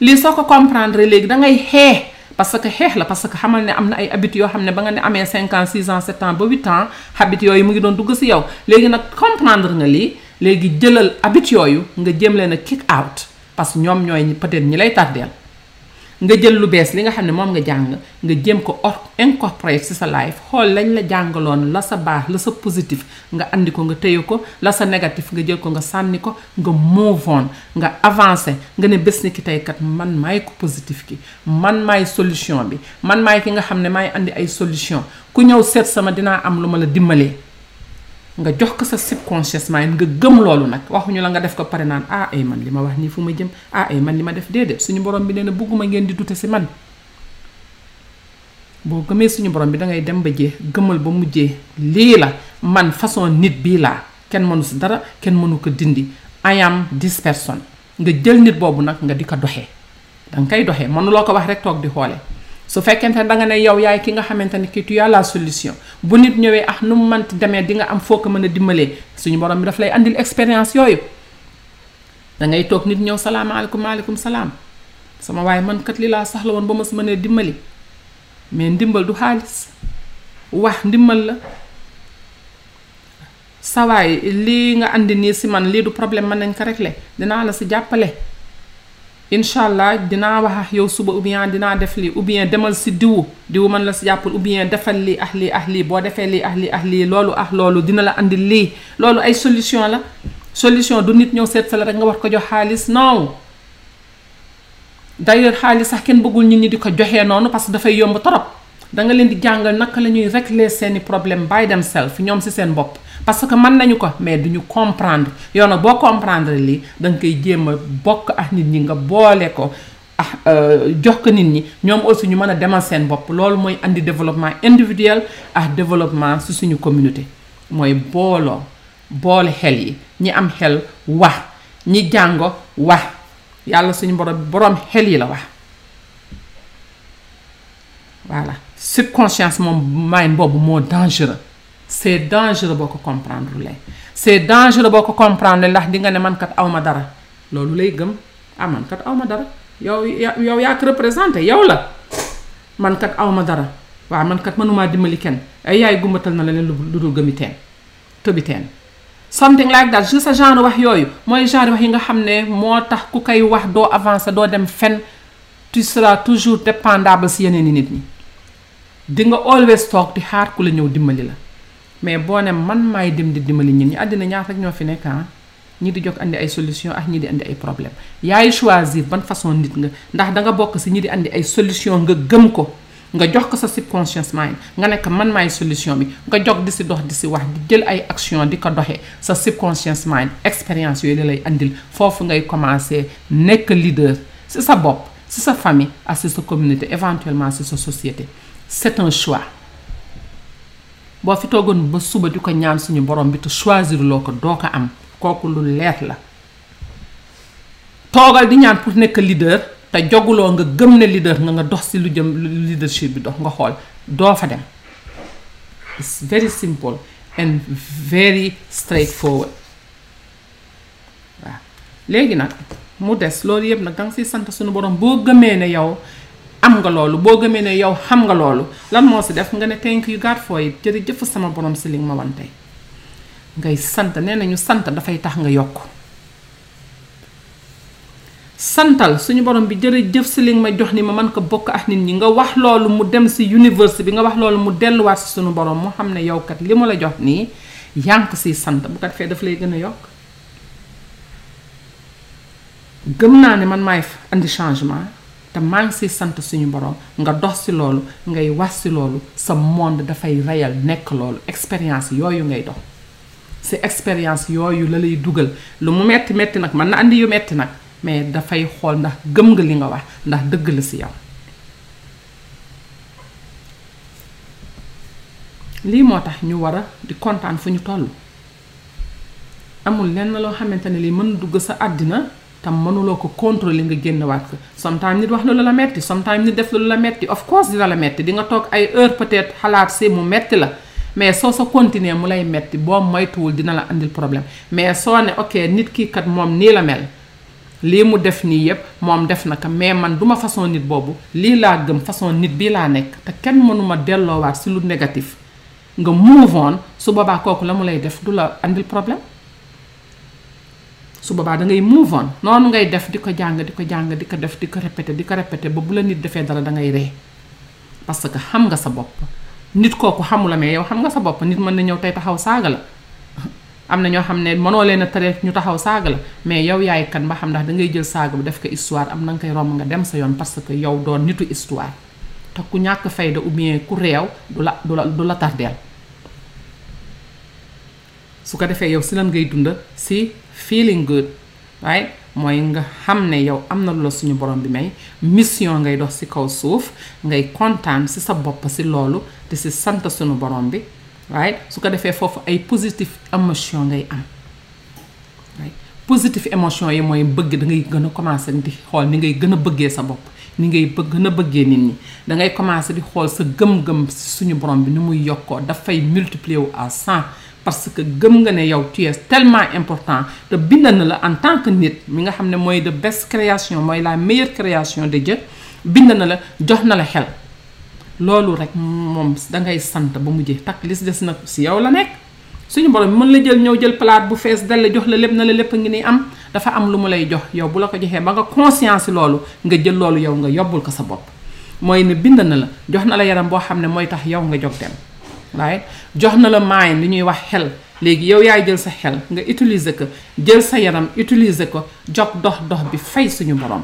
lii soo ko comprendre léegi da ngay xeex parce que xeex la parce que xamal ne am na ay habitudes yoo xam ne ba nga ne amee 5 ans 6 ans 7 ans ba 8 ans habitudes yooyu mu ngi doon dugg si yow léegi nag comprendre nga lii léegi jëlal habitudes yooyu nga jéem leen a kick out parce que ñoom ñooy peut-être ñi lay tardeel nga jël lu bees li nga xam ne moom nga jàng nga jéem ko or incorporate ci sa life xool lañ la jàngaloon la sa baax la sa positif nga andi ko nga téye ko la sa négatif nga jël ko nga sànni ko nga move on nga avancé nga ne bés ni ki tey kat man maay ko positif ki man maay solution bi man maay ki nga xam ne maay andi ay solution ku ñëw seet sama dinaa am lu ma la dimbalee nga jox ko sa subconscious mind nga gëm loolu nag waxuñu la nga def ko pare naan ah ay man li ma wax nii fu ma jëm ah ay man li ma def déedéet suñu borom bi nee na bëgguma ngeen di dute si man boo gëmee suñu borom bi dangay dem ba jee gëmal ba mujjee lii la man façon nit bii laa kenn mënu si dara kenn mënu ko dindi I am this person nga jël nit boobu nag nga di ko doxee danga koy doxee mënuloo ko wax rek toog di xoole su fekkente ne danga ne yow yaay ki nga xamante ne kii tu as la solution bu nit ñëwee ah nu mu mënti demee di nga am foo ko mën a dimbalee suñu borom bi daf lay andil expérience yooyu da ngay toog nit ñëw salaamaaleykum maaleykum salaam sama waaye man kat li laa soxla woon ba ma su mënee dimbali mais ndimbal du xaalis wax ndimbal la sawaay lii nga andi nii si man lii du problème mën nañ ko régler dinaa la si jàppale incha allah dinaa wax ak yow suba ou bien dinaa def lii ou bien demal si diwu diwu man la si jàppul ou bien defal lii ak lii ak lii boo defee lii ak lii ak lii loolu ak loolu dina la andi lii loolu ay solution la solution du nit ñëw seet sa la rek nga war ko jox xaalis non d'ailleurs xaalis sax kenn bëggul nit ñi di ko joxee noonu parce que dafay yomb torop da nga leen di jàngal naka la ñuy régler seeni problème by themselves ñoom si seen bopp parce que mën nañu ko mais duñu comprendre yow nag boo comprendre lii da nga koy jéem a bokk ak nit ñi nga boole ko ah jox ko nit ñi ñoom aussi ñu mën a demal seen bopp loolu mooy andi développement individuel ak développement su suñu communauté mooy booloo boole xel yi ñi am xel wax ñi jàngo wax yàlla suñu borom borom xel yi la wax voilà subconscience moom mind boobu moo dangereux c'est dangereux boo ko comprendre lee c'est dangereux boo ko comprendre ndax di nga ne man kat awma dara loolu lay gëm ah man kat awma dara yow yow yaa ko représenté yow la man kat awma dara waaw man kat mënumaa dimbali kenn ay yaay gumbatal na la leen lu dul gëmi teen tëbi teen something like that juste sa genre wax yooyu mooy genre wax yi nga xam ne moo tax ku koy wax doo avancer doo dem fenn tu seras toujours dépendable si yeneen i nit ñi di nga always toog di xaar ku la ñëw dimbali la mais boo ne man maay dem di dimbali ñun ñi àddina ñaata ñoo fi nekk ah ñi di jox andi ay solution ak ñi di andi ay problème yaay choisir ban façon nit nga ndax da nga bokk si ñi di andi ay solution nga gëm ko nga jox ko sa subconscious mind nga nekk man maay solution bi nga jox di si dox di si wax di jël ay action di ko doxee sa subconscious mind expérience yooyu la lay andil foofu ngay commencer nekk leader si sa bopp si sa famille ak si sa communauté éventuellement si sa société c'est un choix boo fi toogoon ba suba di ko ñaan suñu borom bi te choisir loo ko doo ko am kooku lu leer la toogal di ñaan pour nekk leader te joguloo nga gëm ne leader nga nga dox si lu jëm leadership bi dox nga xool doo fa dem it's very simple and very straightforward waaw léegi nag mu des loolu yëpp nag danga siy sant suñu borom boo gëmee ne yow am nga loolu boo gëmee ne yow xam nga loolu lan moo si def nga ne thank you God for it jërëjëf sama borom si li nga ma wan tey ngay sant nee nañu sant dafay tax nga yokk santal suñu borom bi jërëjëf si li ma jox ni ma man ko bokk ak nit ñi nga wax loolu mu dem si université bi nga wax loolu mu delluwaat si suñu borom mu xam ne yow kat li ma la jox nii yànq si sant bu ko defee daf lay gën a yokk gëm naa ne man maay andi changement te maa ngi siy sant suñu borom nga dox si loolu ngay wax si loolu sa monde dafay reyal nekk loolu expérience yooyu ngay dox si expérience yooyu la lay dugal lu mu metti metti nag mën na andi yu metti nag mais dafay xool ndax gëm nga li nga wax ndax dëgg la si yow lii moo tax ñu war a di kontaan fu ñu toll amul lenn loo xamante ne lii mën dugg sa àddina tam mënuloo ko contrôler nga génn waat ko sometimes nit wax na lu la metti sometimes nit def lu la metti of course dina la metti di nga toog ay heure peut-être xalaat si mu metti la mais soo sa continuer mu lay metti boo moytuwul dina la indil problème mais soo ne ok nit kii kat moom nii la mel lii mu def nii yépp moom def na ko mais man duma façon nit boobu lii laa gëm façon nit bii laa nekk te kenn mënuma delloowaat si lu négatif nga move on su boobaa kooku la mu lay def du la andil problème su boobaa da ngay move on noonu ngay def di ko jàng di ko jàng di ko def di ko répété di ko répété ba bu la nit defee dara da ngay ree parce que xam nga sa bopp nit kooku xamu la mais yow xam nga sa bopp nit mën na ñëw tey taxaw saaga la am na ñoo xam ne mënoo leen a tere ñu taxaw saaga la mais yow yaay kan ba xam ndax da ngay jël saaga bi def ko histoire am na nga koy romb nga dem sa yoon parce que yow doon nitu histoire te ku ñàkk fayda ou bien ku réew du la du la du la tardeel su ko defee yow si lan ngay dunda si feeling good right mooy nga xam ne yow am na lu la suñu borom bi may mission ngay dox si kaw suuf ngay kontaan si sa bopp si loolu di si sant suñu borom bi right su ko defee foofu ay positive émotion ngay am positif émotion yi mooy bëgg da ngay gën a commencé di xool ni ngay gën a bëggee sa bopp ni ngay bëgg gën a bëggee nit ñi da ngay commencé di xool sa gëm-gëm suñu borom bi ni muy yokkoo dafay multiplier wu à cent parce que gëm nga ne yow tu es tellement important te bind na la en tant que nit mi nga xam ne mooy de best création mooy la meilleure création de Dieu bind na la jox na la xel loolu rek moom dangay sant ba mu jeex takk li si des nag si yow la nekk. suñu borom mën la jël ñëw jël palaat bu fees dal la jox la lépp na la lépp ngi ni am dafa am lu mu lay jox yow bu la ko joxee ba nga conscience loolu nga jël loolu yow nga yobbul ko sa bopp mooy ne bind na la jox na la yaram boo xam ne mooy tax yow nga jóg dem waaye jox na la mind li ñuy wax xel léegi yow yaay jël sa xel nga utiliser ko jël sa yaram utiliser ko jox dox dox bi fay suñu borom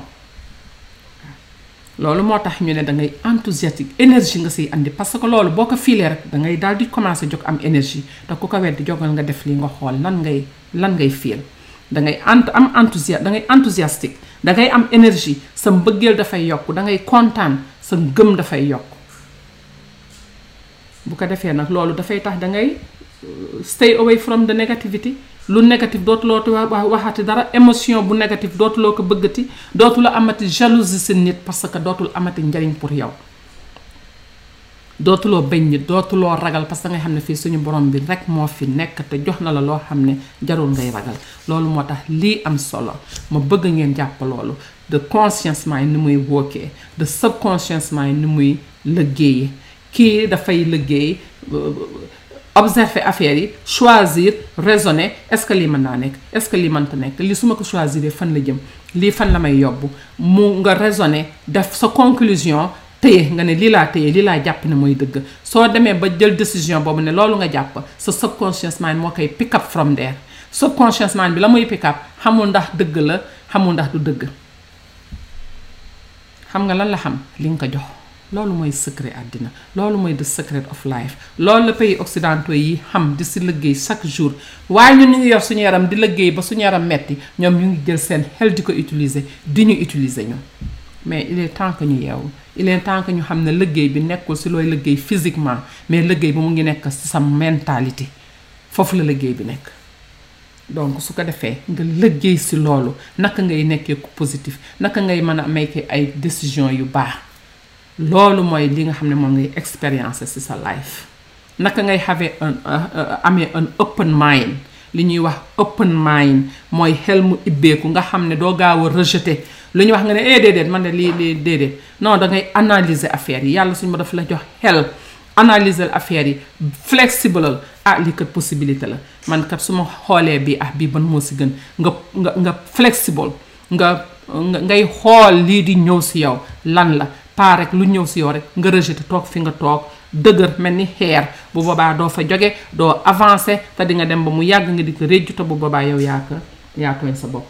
loolu moo tax ñu ne da ngay enthousiastique énergie nga siy andi parce que loolu boo ko fiilee rek da ngay daal di commencé jóg am énergie te ku ko weddi jogal nga def li nga xool lan ngay lan ngay fiil da ngay ent am enthousiasme da ngay enthousiastique da ngay am énergie sa mbëggeel dafay yokk da ngay kontaan sa ngëm dafay yokk bu ko defee nag loolu dafay tax da ngay euh, stay away from the negativity lu négatif dootuloo ti wax waxati dara émotion bu négatif dootuloo ko bëggati dootula amati jalousie si nit parce que dootul amati njariñ pour yow dootuloo bañ nit dootuloo ragal parce que nga xam ne fii suñu borom bi rek moo fi nekk te jox na la loo xam ne jarul ngay ragal loolu moo tax lii am solo ma bëgg ngeen jàpp loolu de conscience mind ni muy wookee de subconscience mind ni muy liggéeyee kii dafay liggéey observer affaire yi choisir raisonner est-ce que lii mën naa nekk est-ce que lii mënta nekk lii su ma ko choisir fan la jëm lii fan la may yobbu mu nga raisonner def sa conclusion téye nga ne lii laa téye lii laa jàpp ne mooy dëgg soo demee ba jël décision boobu ne loolu nga jàpp sa subconscious mind moo koy pick up from there subconscious mind bi la muy pick up xamul ndax dëgg la xamul ndax du dëgg xam nga lan la xam li nga ko jox loolu mooy secret àddina loolu mooy the secret of life loolu la pays occidentaux yi xam di si liggéey chaque jour waaye ñun ñu ngi yor suñu yaram di liggéey ba suñu yaram metti ñoom ñu ngi jël seen xel di ko utiliser di ñu utiliser ñun mais il est temps que ñu yeewu il est temps que ñu xam ne liggéey bi nekkul si looy liggéey physiquement mais liggéey bi mu ngi nekk si sa mentalité foofu la liggéey bi nekk donc su ko defee nga liggéey si loolu naka ngay nekkee ku positif naka ngay mën a make ay décision yu baax loolu mooy li nga xam ne moom ngay expérience si sa life naka ngay have un amee un open mind li ñuy wax open mind mooy xel mu ibbeeku nga xam ne doo gaaw a rejeté lu ñu wax nga ne eh déedéet man de lii lii déedéet non da ngay analyser affaire yi yàlla suñu ma dafa la jox xel analyser affaire yi flexible ah li kat possibilité la man kat su ma xoolee bi ah bii ban moo si gën nga nga nga flexible nga ngay xool lii di ñëw si yow lan la pas rek lu ñëw si yow rek nga rejeté toog fi nga toog dëgër mel ni xeer bu boobaa doo fa joge doo avancé te di nga dem ba mu yàgg nga di ko réjju te bu boobaa yow yaa ko yaa tooñ sa bopp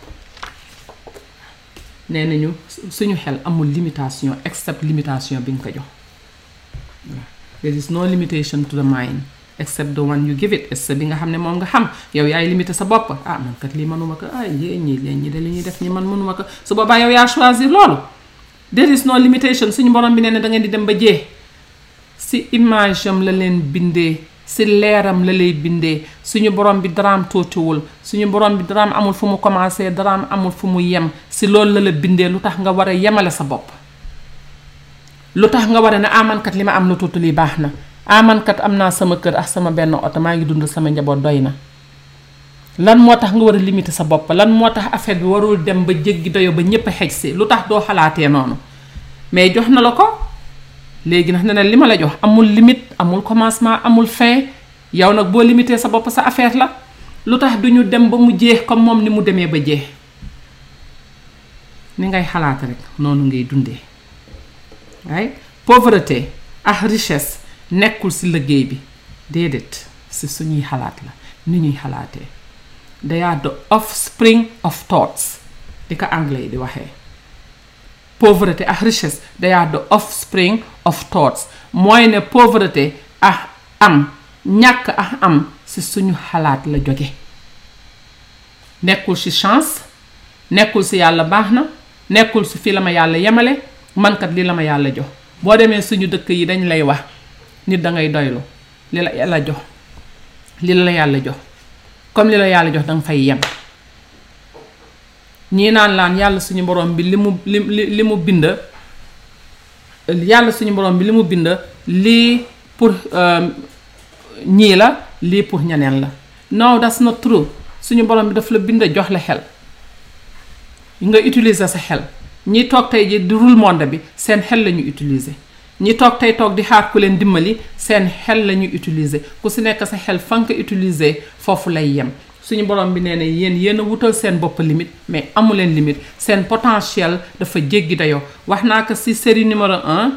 nee nañu suñu xel amul limitation except limitation bi nga ko jox there is no limitation to the mind except the one you give it except bi nga xam ne moom nga xam yow yaay limité sa bopp ah man kat lii mënuma ko ah yée ñii leen ñi de li ñuy def ñi man mënuma ko su boobaa yow yaa choisir loolu there is no limitation suñu borom bi nee na da ngeen di dem ba jee si image am la leen bindee si leeram la lay bindee suñu borom bi daraam tuutiwul suñu borom bi daraam amul fu mu commencé daraam amul fu mu yem si loolu la la bindee lu tax nga war a yemale sa bopp lu tax nga wara na amankat ah, lima am lu tuuti lii baax na amankat ah, amna sama kër ak sama benn oto maa ngi dund sama njaboot doy na lan moo tax nga war a limiter sa bopp lan moo tax affaire bi warul dem ba jéggi doyo ba ñépp a xej si lu tax doo xalaatee noonu mais jox na la ko léegi nag ne na li ma la jox amul limite amul commencement amul fin yow nag boo limiter sa bopp sa affaire la lu tax du ñu dem ba mu jeex comme moom ni mu demee ba jeex ni ngay xalaat rek noonu ngay dundee waaye pauvreté ak richesse nekkul si liggéey bi déedéet si suñuy xalaat la ni ñuy xalaatee they are the offspring of thoughts di ko anglais yi di waxee pauvreté ak richesse they are the offspring of thoughts mooy ne pauvreté ak am ñàkk ak am si suñu xalaat la jóge nekkul si chance nekkul si yàlla baax na nekkul su fi la ma yàlla yemale mankat li la ma yàlla jox boo demee suñu dëkk yi dañ lay wax nit da ngay doylu li la yàlla jox li la yàlla jox comme li la yàlla jox danga fay yem ñii naan laan yàlla suñu borom bi li mu li li mu bind yàlla suñu borom bi li mu bind lii pour euh, ñii la lii pour ñeneen la no that's not true suñu borom bi daf la bind jox la xel nga utiliser sa xel ñi toog tey ji di rule monde bi seen xel la ñu utiliser ñi toog tey toog di xaar ku leen dimbali seen xel la ñu utiliser ku si nekk sa xel fan nga utiliser foofu lay yem suñu borom bi nee na yéen yéen a wutal seen bopp limite mais amu leen limite seen potentiel dafa jéggi dayoo wax naa ko si série numéro un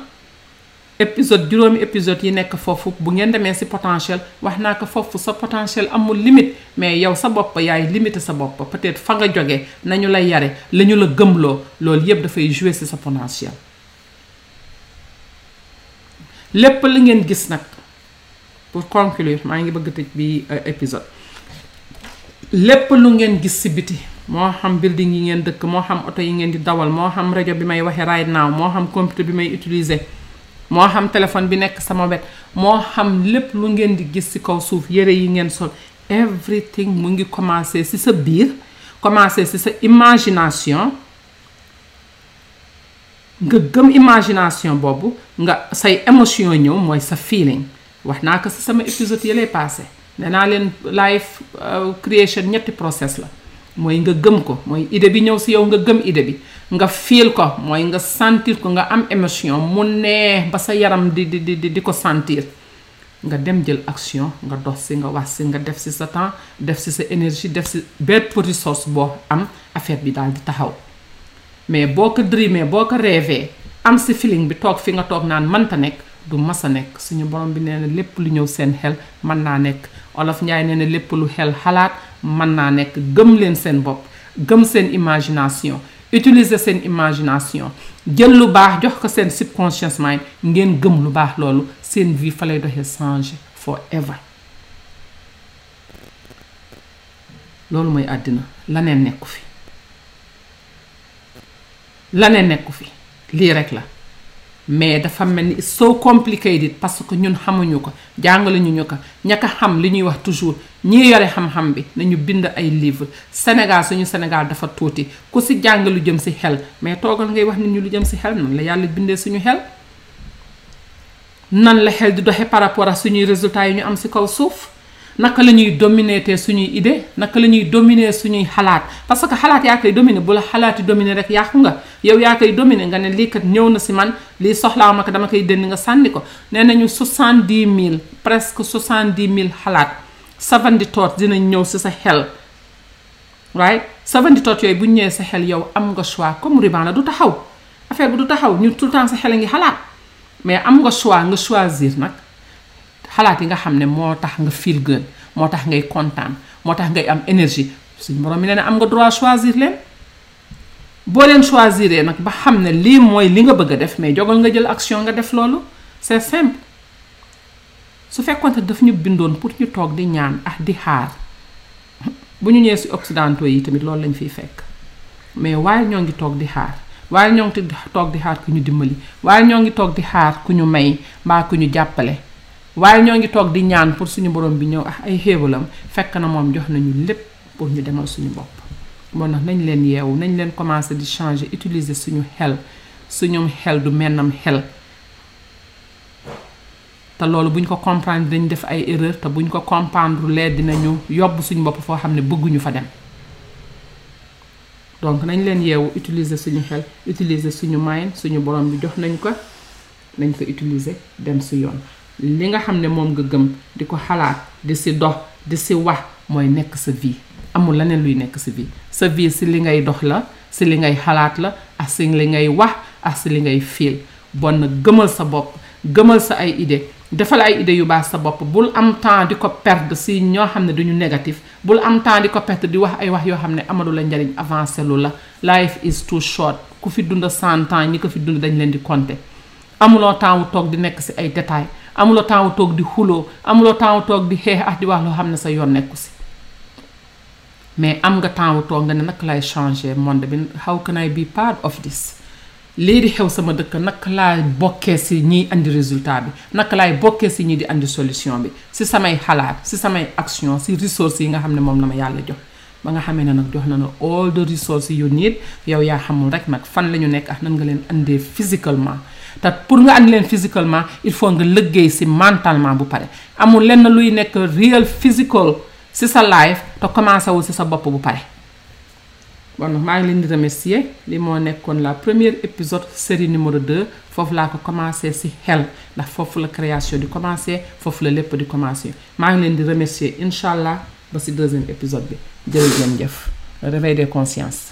épisode juróomi épisode yi nekk foofu bu ngeen demee si potentiel wax naa ko foofu sa potentiel amul limite mais yow sa bopp yaay limite sa bopp peut-être fa nga jóge nañu la yare la ñu la gëmloo loolu yépp dafay jouer si sa potentiel lépp la ngeen gis nag pour conclure maa ngi bëgg tëj bi euh, épisode lépp lu ngeen gis si biti moo xam building yi ngeen dëkk moo xam oto yi ngeen di dawal moo xam rajo bi may waxee right now moo xam computer bi may utiliser moo xam téléphone bi nekk sama wet moo xam lépp lu ngeen di gis ci kaw suuf yére yi ngeen sol everything mu ngi commencé ci sa biir commencé ci sa imagination nga gëm imagination boobu nga say émotion ñëw mooy sa feeling wax naa ko si sama épisode yi lay passé nee naa leen life euh, creation ñetti process la mooy nga gëm ko mooy idée bi ñëw si yow nga gëm idée bi nga feel ko mooy nga sentir ko nga am émotion mu neex ba sa yaram di di di di ko sentir nga dem jël action nga dox si nga wax si nga def si sa temps def si sa énergie def si bépp ressource boo am affaire bi daal di taxaw mais boo ko dreamé boo ko rêvé am si feeling bi toog fi nga toog naan mënta nekk du mas a nekk suñu borom bi nee na lépp lu ñëw seen xel mën naa nekk olof Njaay nee na lépp lu xel xalaat mën naa nekk gëm leen seen bopp gëm seen imagination utiliser seen imagination jël lu baax jox ko seen subconscious mind ngeen gëm lu baax loolu seen vie fa lay doxee changer forever loolu mooy àddina laneen nekku fi laneen nekku fi lii rek la mais dafa mel ni so complicated parce que ñun xamuñu ko jàngale ñu ñu ko ñaka xam li ñuy wax toujours ñi yore xam-xam bi nañu bind ay livre Sénégal suñu Sénégal dafa tuuti ku si jàng lu jëm si xel mais toogal ngay wax nit ñu lu jëm si xel noonu la yàlla bindee suñu xel nan la xel di doxe par rapport ak suñuy résultats yi ñu am si kaw suuf naka la ñuy dominer te suñuy idée naka la ñuy dominer suñuy xalaat parce que xalaat yaa koy dominer bu la xalaat yi dominer rek yàqu nga yow yaa koy dominer nga ne lii kat ñëw na si man lii soxlaa ma ko dama koy dënd nga sànni ko nee nañu soixante dix mille presque soixante dix mille xalaat seventy thoughts dinañ ñëw si sa xel right seventy thoughts yooyu bu ñu ñëwee sa xel yow am nga choix comme ruban la du taxaw affaire bi du taxaw ñu tout le temps sa xel a ngi xalaat mais am nga choix nga choisir nag xalaat yi nga xam ne moo tax nga feel good moo tax ngay kontaan moo tax ngay am énergie suñu borom mi ne ne am nga droit choisir leen boo leen choisiree nag ba xam ne lii mooy li nga bëgg a def mais jogal nga jël action nga def loolu c'est simple su fekkonte daf ñu bindoon pour ñu toog di ñaan ak di xaar bu ñu ñëwee si occidentaux yi tamit loolu lañ fiy fekk mais waaye ñoo ngi toog di xaar waaye ñoo ngi toog di xaar ku ñu dimbali waaye ñoo ngi toog di xaar ku ñu may mbaa ku ñu jàppale waaye ñoo ngi toog di ñaan pour suñu borom bi ñëw ak ay xéewalam fekk na moom jox nañu lépp pour ñu demal suñu bopp moo tax nañ leen yeewu nañ leen commencé di changer utiliser suñu xel suñu xel du mennam xel te loolu buñ ko comprendre dañ def ay erreur te buñ ko comprendre lee dinañu yóbbu suñu bopp foo xam ne bëgguñu fa dem donc nañ leen yeewu utiliser suñu xel utiliser suñu moyen suñu borom bi jox nañ ko nañ ko utiliser dem si yoon li nga xam ne moom nga gëm di ko xalaat di si dox di si wax mooy nekk sa vie amul leneen luy nekk sa vie sa vie si li ngay dox la si li ngay xalaat la ak si li ngay wax ak si li ngay fiil bon na gëmal sa bopp gëmal sa ay idée defal ay idée yu baax sa bopp bul am temps di ko perdre si ñoo xam ne duñu négatif bul am temps di ko perdre di wax ay wax yoo xam ne amalu la njariñ avancé lu la life is too short ku fi dund cent ans ñi ko fi dund dañ leen di compter amuloo temps wu toog di nekk si ay détails amuloo temps wu toog di xuloo amuloo temps wu toog di xeex ak di wax loo xam ne sa yoon nekku si mais am nga temps wu toog nga ne naka laay changer monde bi how can I be part of this lii di xew sama dëkk naka laay bokkee si ñiy indi résultat bi naka laay bokkee si ñi di indi solution bi si samay xalaat si samay action si ressources yi nga xam ne moom la ma yàlla jox ba nga xamee ne nag jox na na all the resources you need yow yaa xamul rek nag fan la ñu nekk ak nan nga leen andee physiquement te pour nga andi leen physiquement il faut nga liggéey si mentalement bu pare amul lenn luy nekk real physical si sa live te commencé wul si sa bopp bu pare bon maa ngi leen di remercier li moo nekkoon la première épisode série numéro 2 foofu laa ko commencé si xel ndax foofu la création di commencé foofu la lépp di commencé maa ngi leen di remercier incha allah ba si deuxième épisode bi jërëjëf jëf réveil des consciences